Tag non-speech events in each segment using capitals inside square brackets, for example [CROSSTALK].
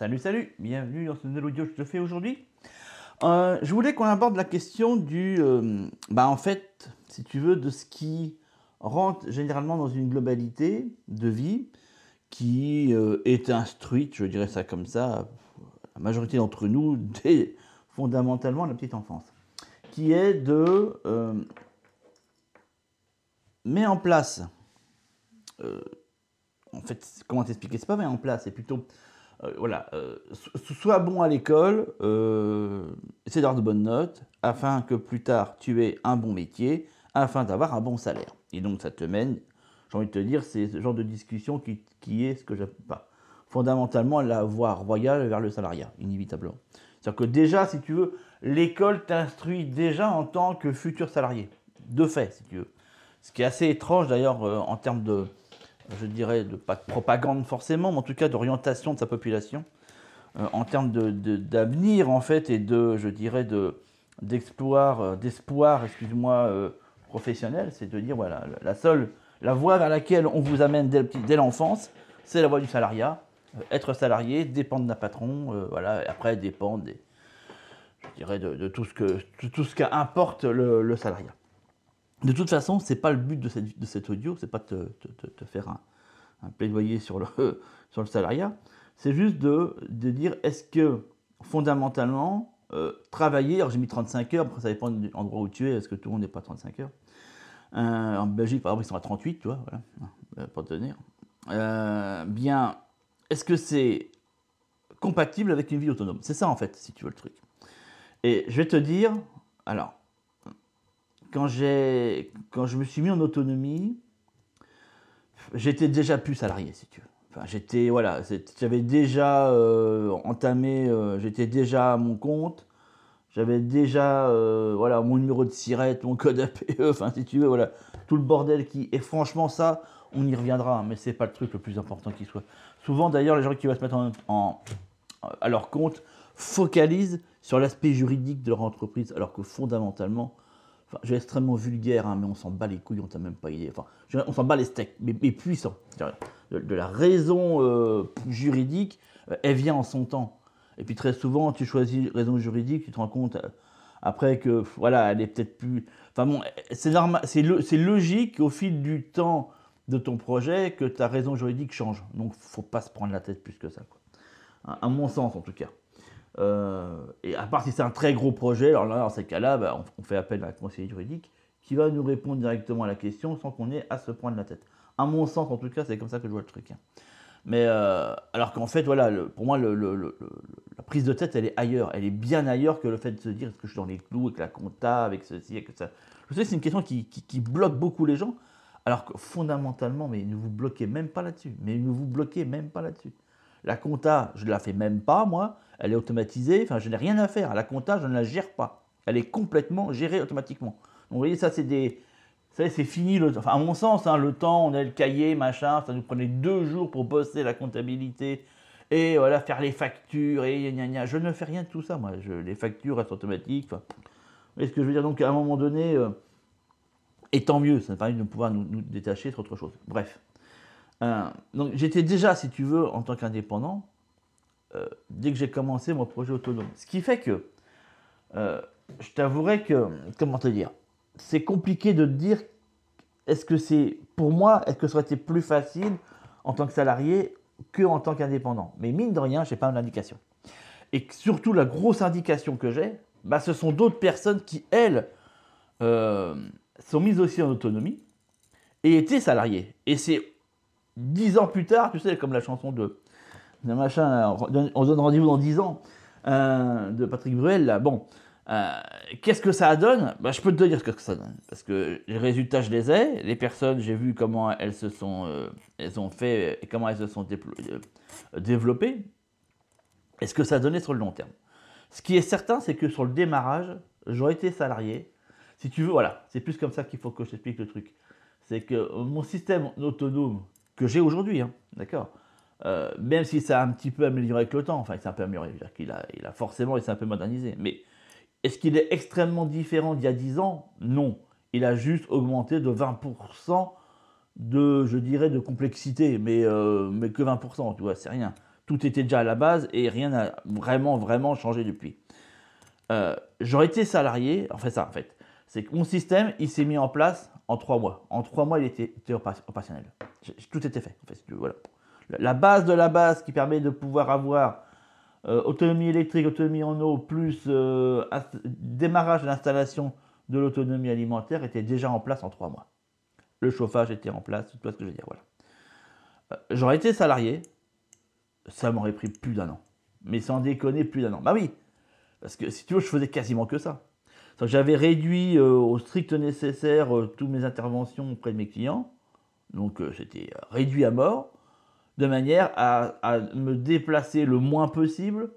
Salut, salut, bienvenue dans ce nouvel audio que je te fais aujourd'hui. Euh, je voulais qu'on aborde la question du, euh, bah en fait, si tu veux, de ce qui rentre généralement dans une globalité de vie qui euh, est instruite, je dirais ça comme ça, la majorité d'entre nous, [LAUGHS] dès fondamentalement la petite enfance, qui est de mettre en place en fait, comment t'expliquer C'est pas mettre en place, c'est plutôt, voilà, euh, sois bon à l'école, euh, essaie d'avoir de bonnes notes, afin que plus tard tu aies un bon métier, afin d'avoir un bon salaire. Et donc ça te mène, j'ai envie de te dire, c'est ce genre de discussion qui, qui est ce que j'appelle pas fondamentalement la voie royale vers le salariat, inévitablement. C'est-à-dire que déjà, si tu veux, l'école t'instruit déjà en tant que futur salarié, de fait, si tu veux. Ce qui est assez étrange d'ailleurs en termes de, je dirais, de, pas de propagande forcément, mais en tout cas d'orientation de sa population, euh, en termes d'avenir de, en fait, et de, je dirais, d'espoir, euh, d'espoir, excuse-moi, euh, professionnel, c'est de dire, voilà, la seule, la voie vers laquelle on vous amène dès, l'enfance, c'est la voie du salariat. être salarié, dépendre d'un patron, voilà, et après dépendre des, je dirais, de, tout ce tout qu'importe le salariat. De toute façon, ce n'est pas le but de, cette, cet audio, c'est pas de te, faire un, plaidoyer sur le, [LAUGHS] sur le salariat, c'est juste de, de dire est-ce que fondamentalement, euh, travailler, alors j'ai mis 35 heures, après ça dépend de l'endroit où tu es, est-ce que tout le monde n'est pas 35 heures? Euh, En Belgique, par exemple, ils sont à 38, tu vois, voilà, euh, pour te bien, est-ce que c'est compatible avec une vie autonome? C'est ça en fait, si tu veux le truc. Et je vais te dire, alors, quand, quand je me suis mis en autonomie, j'étais déjà plus salarié, si tu veux. Enfin, j'étais, voilà, j'avais déjà euh, entamé, euh, j'étais déjà à mon compte, j'avais déjà, euh, voilà, mon numéro de SIRET, mon code APE, [LAUGHS] enfin, si tu veux, voilà, tout le bordel qui, et franchement, ça, on y reviendra, mais c'est pas le truc le plus important qui soit. Souvent, d'ailleurs, les gens qui vont se mettre en, à leur compte focalisent sur l'aspect juridique de leur entreprise, alors que fondamentalement, Enfin, je vais extrêmement vulgaire, hein, mais on s'en bat les couilles, on t'a même pas idée. Enfin, on s'en bat les steaks, mais, puissant. De, la raison euh, juridique, euh, elle vient en son temps. Et puis très souvent, tu choisis raison juridique, tu te rends compte euh, après que voilà, elle est peut-être plus. Enfin bon, c'est normal, c'est logique au fil du temps de ton projet que ta raison juridique change. Donc, faut pas se prendre la tête plus que ça. Quoi. À mon sens, en tout cas. Euh, et à part si c'est un très gros projet, alors là, dans ces cas-là, bah, on, fait appel à un conseiller juridique qui va nous répondre directement à la question sans qu'on ait à se prendre la tête. À mon sens, en tout cas, c'est comme ça que je vois le truc. Hein. Mais euh, alors qu'en fait, voilà, pour moi, la prise de tête, elle est ailleurs. Elle est bien ailleurs que le fait de se dire est-ce que je suis dans les clous avec la compta, avec ceci, avec ça? Je sais que c'est une question qui, qui, bloque beaucoup les gens, alors que fondamentalement, mais ne vous bloquez même pas là-dessus. Mais ne vous bloquez même pas là-dessus. La compta, je ne la fais même pas, moi. Elle est automatisée. Enfin, je n'ai rien à faire. La compta, je ne la gère pas. Elle est complètement gérée automatiquement. Donc, vous voyez, ça, c'est des. c'est fini. Le, enfin, à mon sens, hein, le temps, on a le cahier, machin. Ça nous prenait deux jours pour bosser la comptabilité. Et voilà, faire les factures. Et gna, gna. Je ne fais rien de tout ça, moi. Je, les factures restent automatiques. Enfin, vous voyez ce que je veux dire? Donc, à un moment donné. Euh, et tant mieux, ça permet de pouvoir nous, nous détacher sur autre chose. Bref. Euh, donc j'étais déjà, si tu veux, en tant qu'indépendant, euh, dès que j'ai commencé mon projet autonome. Ce qui fait que, euh, je t'avouerai que, comment te dire, c'est compliqué de dire, est-ce que c'est, pour moi, est-ce que ça aurait été plus facile en tant que salarié que en tant qu'indépendant Mais mine de rien, je n'ai pas d'indication. Et surtout, la grosse indication que j'ai, bah, ce sont d'autres personnes qui, elles, sont mises aussi en autonomie et étaient salariées. Et c'est dix ans plus tard, tu sais, comme la chanson de, machin, on se donne rendez-vous dans dix ans, euh, de Patrick Bruel, là, bon, euh, qu'est-ce que ça donne? Bah, Je peux te dire ce que ça donne, parce que les résultats, je les ai, les personnes, j'ai vu comment elles se sont, euh, elles ont fait, et comment elles se sont développées, et ce que ça a donné sur le long terme. Ce qui est certain, c'est que sur le démarrage, j'aurais été salarié. Si tu veux, voilà, c'est plus comme ça qu'il faut que je t'explique le truc. C'est que mon système autonome que j'ai aujourd'hui, hein, d'accord euh, Même si ça a un petit peu amélioré avec le temps, enfin, il s'est un peu amélioré, dire qu'il a, il a forcément, il s'est un peu modernisé. Mais est-ce qu'il est extrêmement différent d'il y a 10 ans? Non. Il a juste augmenté de 20% de, je dirais, de complexité, mais, euh, mais que 20%, tu vois, c'est rien. Tout était déjà à la base et rien n'a vraiment, vraiment changé depuis. Euh, j'aurais été salarié, en fait ça en fait, c'est que mon système, il s'est mis en place en trois mois. En trois mois, il était, opérationnel. Tout était fait. En fait, voilà. La base de la base qui permet de pouvoir avoir euh, autonomie électrique, autonomie en eau, plus euh, démarrage de l'installation de l'autonomie alimentaire était déjà en place en trois mois. Le chauffage était en place, tout ce que je veux dire. Voilà. J'aurais été salarié, ça m'aurait pris plus d'un an. Mais sans déconner, plus d'un an. Bah oui, parce que si tu veux, je faisais quasiment que ça. J'avais réduit euh, au strict nécessaire euh, toutes mes interventions auprès de mes clients. Donc euh, j'étais réduit à mort, de manière à, me déplacer le moins possible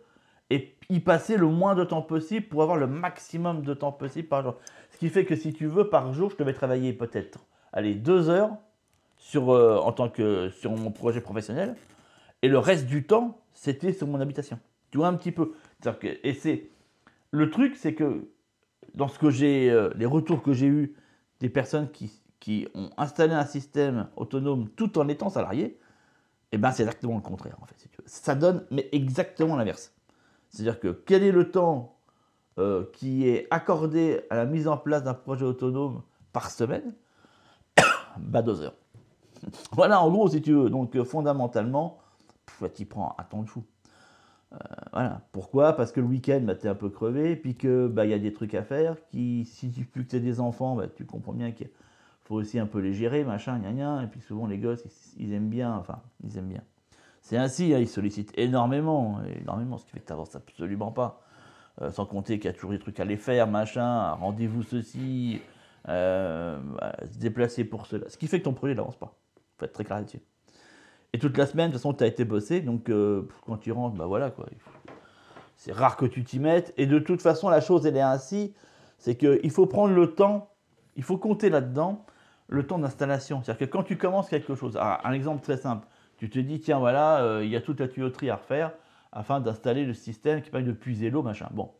et y passer le moins de temps possible pour avoir le maximum de temps possible par jour. Ce qui fait que si tu veux, par jour, je devais travailler peut-être, allez, deux heures sur, en tant que sur mon projet professionnel, et le reste du temps, c'était sur mon habitation. Tu vois un petit peu. et c'est le truc, c'est que dans ce que j'ai, euh, les retours que j'ai eus des personnes qui, ont installé un système autonome tout en étant salariés, eh ben c'est exactement le contraire en fait. Ça donne exactement l'inverse. C'est-à-dire que quel est le temps euh, qui est accordé à la mise en place d'un projet autonome par semaine? [COUGHS] Bah deux heures. [LAUGHS] voilà en gros si tu veux. Donc euh, fondamentalement, tu prends un temps de fou. Euh, voilà. Pourquoi? Parce que le week-end, bah, tu es un peu crevé, puis que bah, y a des trucs à faire, qui, si tu plus que tu des enfants, bah, tu comprends bien qu'il faut aussi un peu les gérer, machin, gna gna, et puis souvent les gosses, ils, aiment bien, enfin, ils aiment bien. C'est ainsi, hein, ils sollicitent énormément, énormément, ce qui fait que tu n'avances absolument pas. Euh, sans compter qu'il y a toujours des trucs à les faire, machin, rendez-vous ceci, euh, se déplacer pour cela. Ce qui fait que ton projet n'avance pas. Il faut être très clair là-dessus. Et toute la semaine, de toute façon, tu as été bossé, donc euh, quand tu rentres, bah voilà quoi. C'est rare que tu t'y mettes. Et de toute façon, la chose, elle est ainsi, c'est qu'il faut prendre le temps, il faut compter là-dedans le temps d'installation. C'est-à-dire que quand tu commences quelque chose, un exemple très simple, tu te dis, tiens, voilà, euh, il y a toute la tuyauterie à refaire afin d'installer le système qui permet de puiser l'eau, machin. Bon.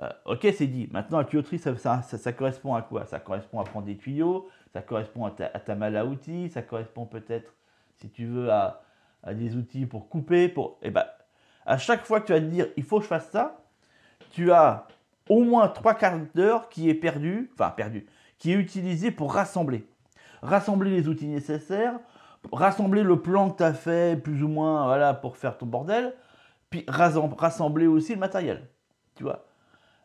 Euh, ok, c'est dit. Maintenant, la tuyauterie, ça, ça, correspond à quoi? Ça correspond à prendre des tuyaux, ça correspond à ta, à à outils, ça correspond peut-être si tu veux, à, des outils pour couper, pour. Eh ben, à chaque fois que tu vas te dire il faut que je fasse ça, tu as au moins trois quarts d'heure qui est perdu, enfin perdu, qui est utilisé pour rassembler. Rassembler les outils nécessaires, rassembler le plan que tu as fait plus ou moins voilà, pour faire ton bordel, puis rassembler aussi le matériel. Tu vois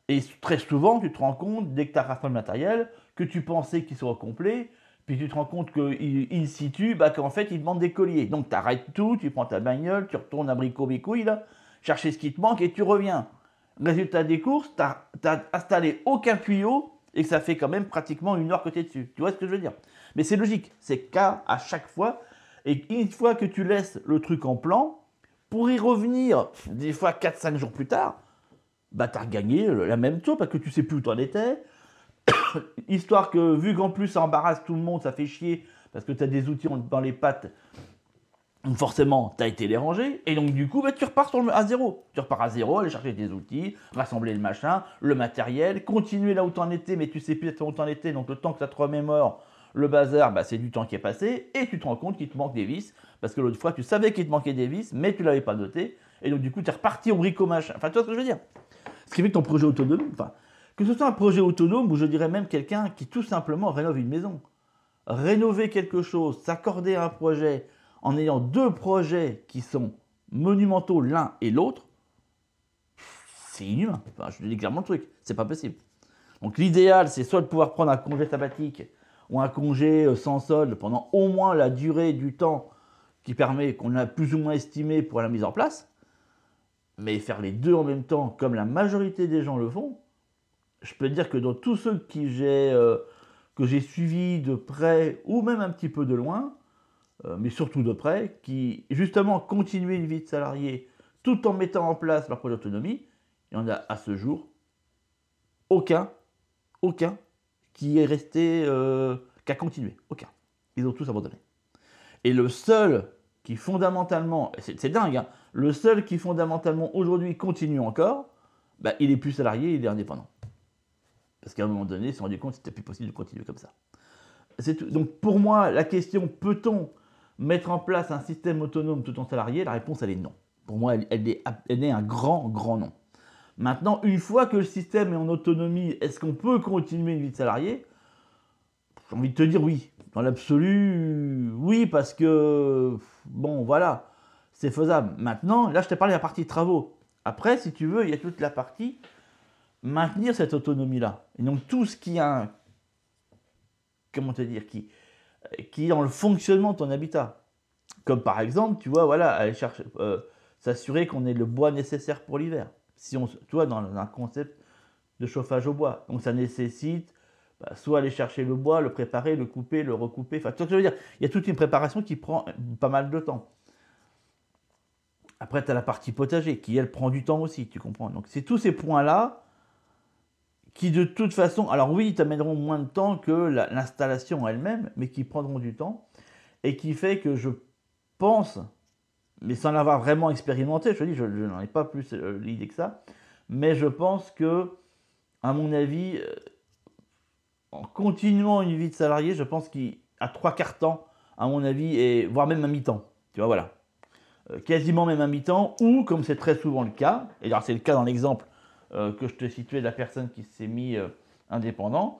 Et très souvent, tu te rends compte, dès que tu as rassemblé le matériel, que tu pensais qu'il soit complet, puis tu te rends compte qu'il il situe, bah, qu'en fait, il demande des colliers. Donc tu arrêtes tout, tu prends ta bagnole, tu retournes à Brico Bicouille, chercher ce qui te manque et tu reviens. Résultat des courses, tu n'as installé aucun tuyau et que ça fait quand même pratiquement une heure que tu es dessus. Tu vois ce que je veux dire? Mais c'est logique, c'est cas à chaque fois. Et une fois que tu laisses le truc en plan, pour y revenir des fois 4-5 jours plus tard, bah tu as gagné la même chose parce que tu sais plus où tu en étais, [COUGHS] Histoire que, vu qu'en plus ça embarrasse tout le monde, ça fait chier, parce que tu as des outils dans les pattes, forcément, tu as été dérangé, et donc du coup, bah, tu repars à zéro. Tu repars à zéro, aller chercher des outils, rassembler le machin, le matériel, continuer là où tu en étais, mais tu sais plus où tu en étais, donc le temps que ça te remémore, le bazar, bah, c'est du temps qui est passé, et tu te rends compte qu'il te manque des vis, parce que l'autre fois, tu savais qu'il te manquait des vis, mais tu l'avais pas noté, et donc du coup, tu es reparti au brico machin. Enfin, tu vois ce que je veux dire? Ce qui fait que ton projet autonome, enfin, que ce soit un projet autonome ou je dirais même quelqu'un qui tout simplement rénove une maison. Rénover quelque chose, s'accorder un projet en ayant deux projets qui sont monumentaux l'un et l'autre, c'est inhumain. Je dis clairement le truc, c'est pas possible. Donc l'idéal, c'est soit de pouvoir prendre un congé sabbatique ou un congé euh, sans solde pendant au moins la durée du temps qui permet qu'on a plus ou moins estimé pour la mise en place, mais faire les deux en même temps, comme la majorité des gens le font, je peux dire que dans tous ceux euh, que j'ai suivis de près ou même un petit peu de loin, euh, mais surtout de près, qui justement continuaient une vie de salarié tout en mettant en place leur projet d'autonomie, il y en a à ce jour aucun, aucun qui est resté, euh, qui a continué, aucun. Ils ont tous abandonné. Et le seul qui fondamentalement, c'est dingue, hein, le seul qui fondamentalement aujourd'hui continue encore, bah, il est plus salarié, il est indépendant. Parce qu'à un moment donné, ils se sont rendus compte que c'était plus possible de continuer comme ça. Donc pour moi, la question peut-on mettre en place un système autonome tout en salarié? La réponse, elle est non. Pour moi, elle, est, elle est un grand, grand nom. Maintenant, une fois que le système est en autonomie, est-ce qu'on peut continuer une vie de salarié? J'ai envie de te dire oui. Dans l'absolu, oui, parce que, bon, voilà, c'est faisable. Maintenant, là, je t'ai parlé de la partie travaux. Après, si tu veux, il y a toute la partie maintenir cette autonomie-là. Et donc, tout ce qui a, comment te dire, qui, qui est dans le fonctionnement de ton habitat. Comme par exemple, tu vois, voilà, aller chercher, euh, s'assurer qu'on ait le bois nécessaire pour l'hiver. Si on, tu vois, dans un concept de chauffage au bois. Donc, ça nécessite bah, soit aller chercher le bois, le préparer, le couper, le recouper. Enfin, tu vois je veux dire, il y a toute une préparation qui prend pas mal de temps. Après, tu as la partie potager qui, elle, prend du temps aussi, tu comprends? Donc, c'est tous ces points-là qui, de toute façon, alors oui, t'amèneront moins de temps que l'installation elle-même, mais qui prendront du temps et qui fait que je pense, mais sans l'avoir vraiment expérimenté, je te dis, je, n'en ai pas plus euh, l'idée que ça, mais je pense que, à mon avis, euh, en continuant une vie de salarié, je pense qu'à trois quarts temps, à mon avis, et voire même à mi-temps. Tu vois, voilà. Euh, quasiment même à mi-temps, ou comme c'est très souvent le cas, et alors c'est le cas dans l'exemple que je te situais la personne qui s'est mis euh, indépendant,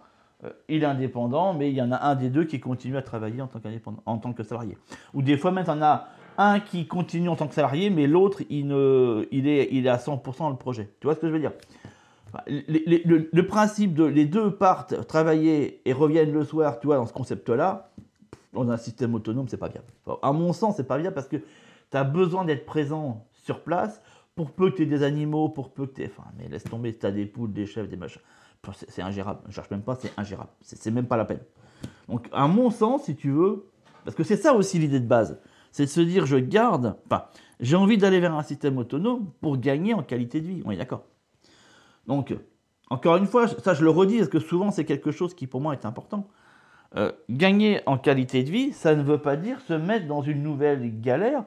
il est indépendant, mais il y en a un des deux qui continue à travailler en tant, en tant que salarié. Ou des fois même, y en a un qui continue en tant que salarié, mais l'autre, il, il, est, il est à 100% dans le projet. Tu vois ce que je veux dire? Le, principe de les deux partent travailler et reviennent le soir, tu vois, dans ce concept-là, dans un système autonome, c'est pas bien. à mon sens, c'est pas bien parce que tu as besoin d'être présent sur place pour peu que tu des animaux, pour peu que tu. Enfin, mais laisse tomber, tu as des poules, des chefs, des machins. C'est ingérable. Je cherche même pas, c'est ingérable. C'est même pas la peine. Donc, à mon sens, si tu veux, parce que c'est ça aussi l'idée de base, c'est de se dire je garde, enfin, j'ai envie d'aller vers un système autonome pour gagner en qualité de vie. On est d'accord donc, encore une fois, ça je le redis parce que souvent c'est quelque chose qui pour moi est important. Euh, gagner en qualité de vie, ça ne veut pas dire se mettre dans une nouvelle galère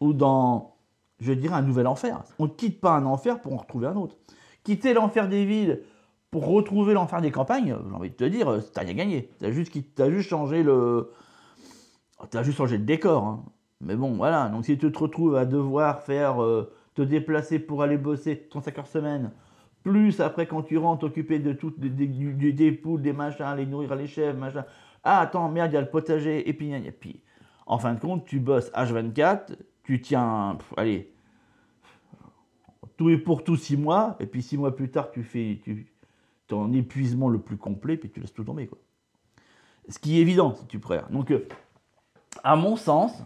ou dans, je dirais, un nouvel enfer. On ne quitte pas un enfer pour en retrouver un autre. Quitter l'enfer des villes pour retrouver l'enfer des campagnes, j'ai envie de te dire, euh, t'as rien gagné. T'as juste, as juste changé le, as juste changé le décor. Hein. Mais bon, voilà. Donc si tu te retrouves à devoir faire, euh, te déplacer pour aller bosser 35 heures semaine, plus après, quand tu rentres, occupé de toutes des, poules, des machins, les nourrir les chèvres, machin. Ah, attends, merde, il y a le potager, et puis, et puis. En fin de compte, tu bosses H24, tu tiens, allez, tout est pour tout six mois, et puis six mois plus tard, tu fais tu, ton épuisement le plus complet, puis tu laisses tout tomber. Quoi. Ce qui est évident, si tu préfères. Donc, euh, à mon sens,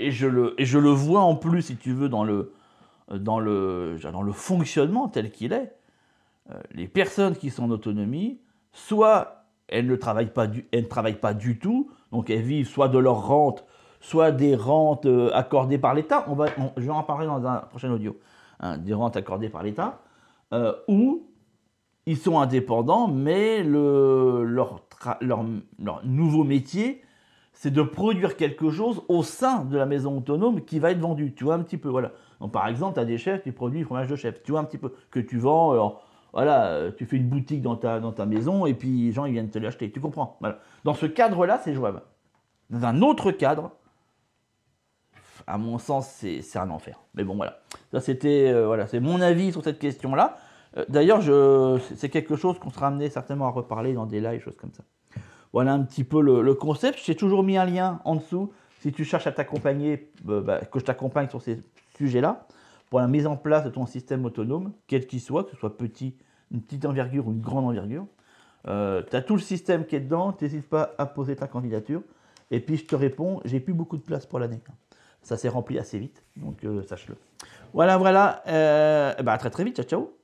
et je, le, et je le vois en plus, si tu veux, dans le, dans le, dans le fonctionnement tel qu'il est, euh, les personnes qui sont en autonomie, soit elles ne travaillent pas du, elles ne travaillent pas du tout, donc elles vivent soit de leur rente, soit des rentes euh, accordées par l'État, on va, je vais en parler dans un prochain audio, hein, des rentes accordées par l'État, euh, ou ils sont indépendants, mais le, leur, leur, nouveau métier, c'est de produire quelque chose au sein de la maison autonome qui va être vendu. Tu vois un petit peu, voilà. Donc, par exemple, tu as des chefs qui produisent du fromage de chef. Tu vois un petit peu que tu vends. Alors, voilà, euh, tu fais une boutique dans ta, dans ta maison et puis les gens ils viennent te l'acheter. Tu comprends? Dans ce cadre-là, c'est jouable. Dans un autre cadre, à mon sens, c'est un enfer. Mais bon, voilà. C'était euh, c'est mon avis sur cette question-là. Euh, d'ailleurs, c'est quelque chose qu'on sera amené certainement à reparler dans des lives, choses comme ça. Voilà un petit peu le, concept. J'ai toujours mis un lien en dessous. Si tu cherches à t'accompagner, bah, que je t'accompagne sur ces sujet-là, pour la mise en place de ton système autonome, quel qu'il soit, que ce soit petit, une petite envergure ou une grande envergure. Euh, tu as tout le système qui est dedans, n'hésite pas à poser ta candidature. Et puis je te réponds, j'ai plus beaucoup de place pour l'année. Ça s'est rempli assez vite, donc euh, sache-le. Voilà, voilà. Euh, bah, à très très vite, ciao ciao.